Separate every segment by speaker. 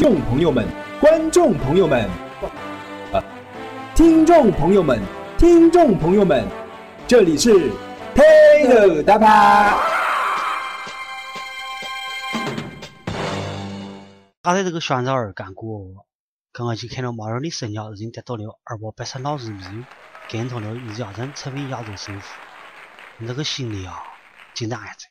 Speaker 1: 众朋友们、观众朋友们，啊，听众朋友们、听众朋友们，这里是 Taylor 大巴。
Speaker 2: 刚才这个宣传儿干过，刚刚去看到马尔的身价已经达到了二百八十老日米友，干到了亚洲成为亚洲首富。那个心里啊，紧张还在。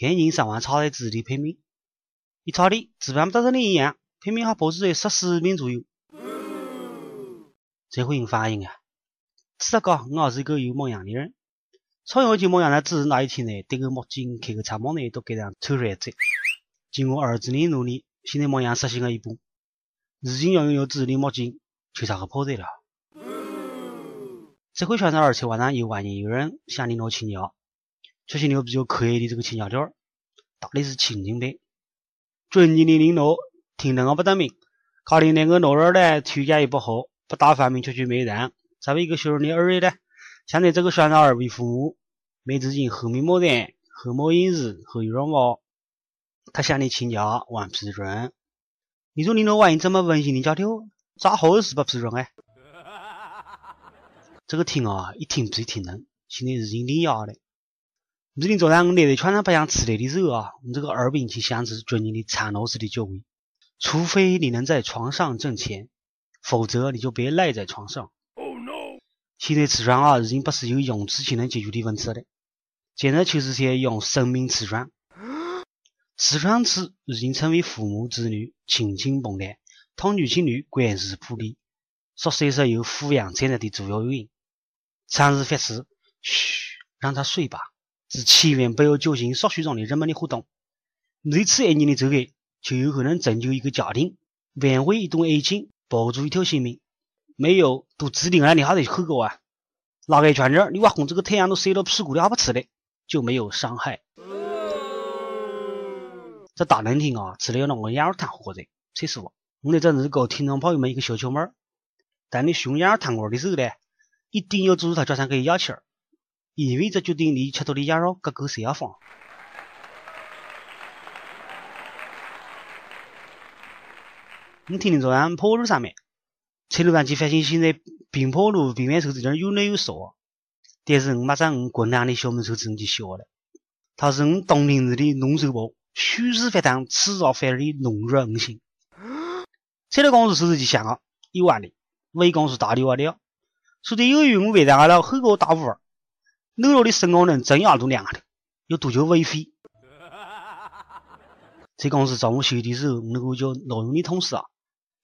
Speaker 2: 看人上网查查自己的排名，一查的基本不到跟你一样，排名还保持在十四名左右。这回人反应啊，是个我是一个有梦想的人。从小就梦想呢，只是那一天呢，戴个墨镜，开个长帽呢，都给人抽出来。经过二十年努力，现在梦想实现了一半。如今要拥有自己的墨镜，就差个跑车了。这回宣传儿，车网上有万年有人向领导请教，确实牛比较可爱的这个请教条，打的是亲情牌。尊敬的领导，听得我不得明，考虑那个老人呢，体检也不好，不大方便出去没人。作为一个小人的儿呢，想在这个双十二为父母买自己后面没人，后没饮食，后有点毛，他向你请假望批准。你说领导万一这么温馨的教条，咋好意思不批准哎？这个天啊，一天比一天冷，现在已经力压的。最近早上我赖在床上不想起来的时候啊，我这个耳边就响起尊敬的苍老师的教诲：除非你能在床上挣钱，否则你就别赖在床上。现在起床啊，已经不是有用吃就能解决的问题了，简直就是在用生命起床。起床气已经成为父母子女亲情绷带，童女情侣关系破裂，说随时有抚养产业的主要原因。长日发誓，嘘，让他睡吧。是千万不要叫醒少数中的人们的活动。每次爱你的这个，就有可能拯救一个家庭，挽回一段爱情，保住一条性命。没有，都指定了你还得后果啊！拉开窗帘，你挖空这个太阳都晒到屁股里还不吃的，就没有伤害。这大冷天啊，吃了要弄个羊肉汤喝着，气死我！我在这里告听众朋友们一个小窍门：当你熊羊肉汤锅的时候呢？一定要注意它脚上个牙签儿，因为这决定你吃到的羊肉够够下方。我天天早上跑路上面，车路上去发现现在边跑路并卖车子这有来越少，但是我马上我滚两的小门车子就笑了，它是我东平市的农手包，虚实发烫，此造反的农热五星。车的公司收拾就香了，一万的，尾公司大的话了。说的有用，为啥了？后个大屋，楼楼的声光灯真要都亮了，要多久未费？这公司中午休息的时候，那个叫老用的同事啊，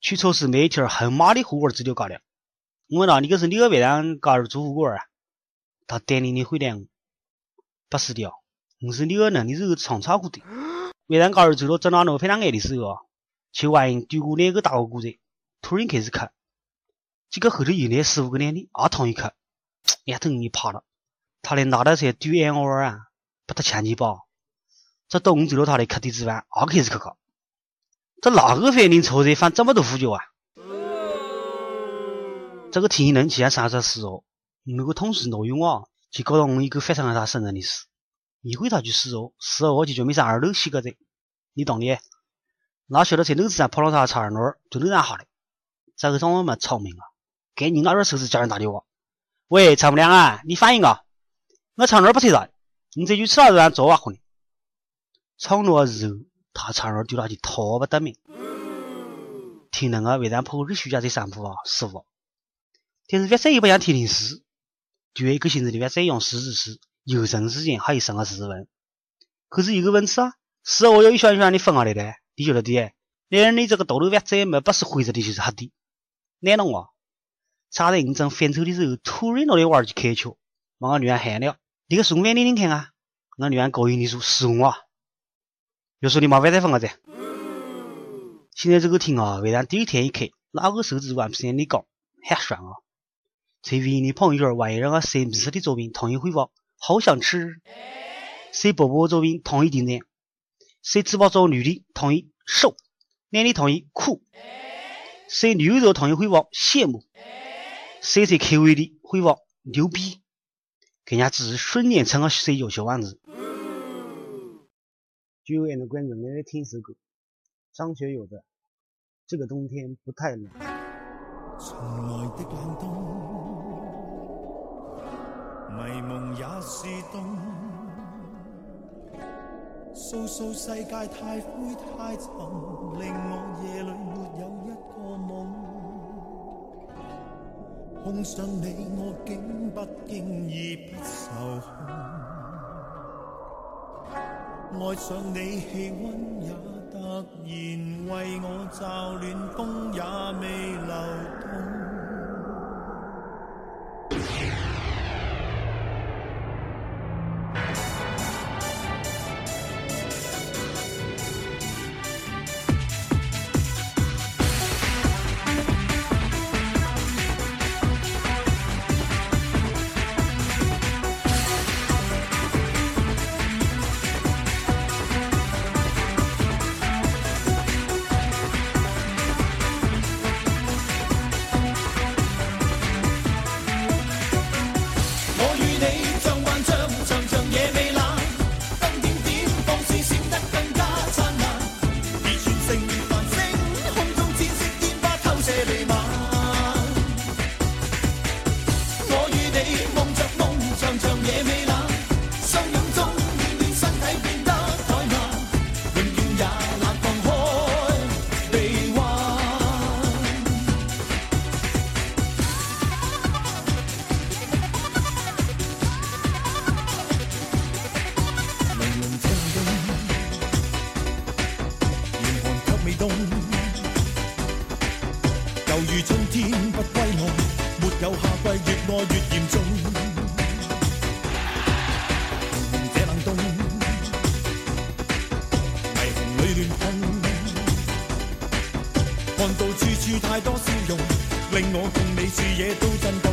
Speaker 2: 去超市买一条很麻的火锅资料搞了。我问他：“你这是你个晚上搞儿做火锅啊？”他淡定的回答：“不是的，我是你个能力是创炒过的。晚上搞儿做了整到那非常矮的时候，去玩人丢过两个大火锅子，突然开始咳。结果后头又来四五个男的，也同意去，丫头你怕了，他连拿到些丢俺我啊，把他抢去包，这动走到他的客的之饭，也开始去搞。这哪个饭店炒菜放这么多胡椒啊？这个天冷气也三十四哦，那个同事挪用啊，就搞到我一个发生了他身上的事，一回他就死哦，死了我就准备上二楼洗个澡，你懂的。哪晓得在楼子上跑到他车上那儿就能然下来，这个装我们聪明啊。给你那点手指叫人打电话。喂，丈母娘啊，你反应啊？我唱那不退了，你这就吃了让做瓦混的。唱那肉，他唱那丢那就讨不得命。听那个为啥跑日休假在散步啊？师傅，但是发生也不想听听事，就一个星期的发生用事实是有生之间还有生个事问。可是有个问题啊，是我要一圈一圈的分下来的，你晓得的？男人的这个道路发展嘛，不是灰色的，就是黑的，难弄啊？差在我正翻车的时候，突然那里娃就开窍，把我女儿喊了。你个送饭听听看啊！我女儿高兴地说：“是啊。”要说你麻烦再分个噻。现在这个厅啊，为啥第一天一开，哪个手指玩不你高，还爽啊！在微信的朋友圈，万一让我晒美食的照片，统一回复“好想吃”；晒宝宝照片，统一点赞；晒直播照女的，统一瘦；男的统一酷；晒女友照统一回复羡慕。晒在开胃的回复牛逼，更加只是瞬间成了社交小王子。就有那种观众在听首歌，张学友的《这个冬天不太冷。
Speaker 3: 从来的冷冬，迷蒙也是冬。诉诉世界太灰太沉，令我夜里没有一个梦。碰上你，我竟不经意不受控。爱上你，气温也突然为我骤暖，风也未流动。如春天不归来，没有夏季越爱越严重。这冷冬，霓虹里乱碰，看到处处太多笑容，令我共你視野都震动。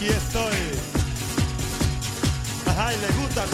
Speaker 3: aquí estoy. Ajá, y le gusta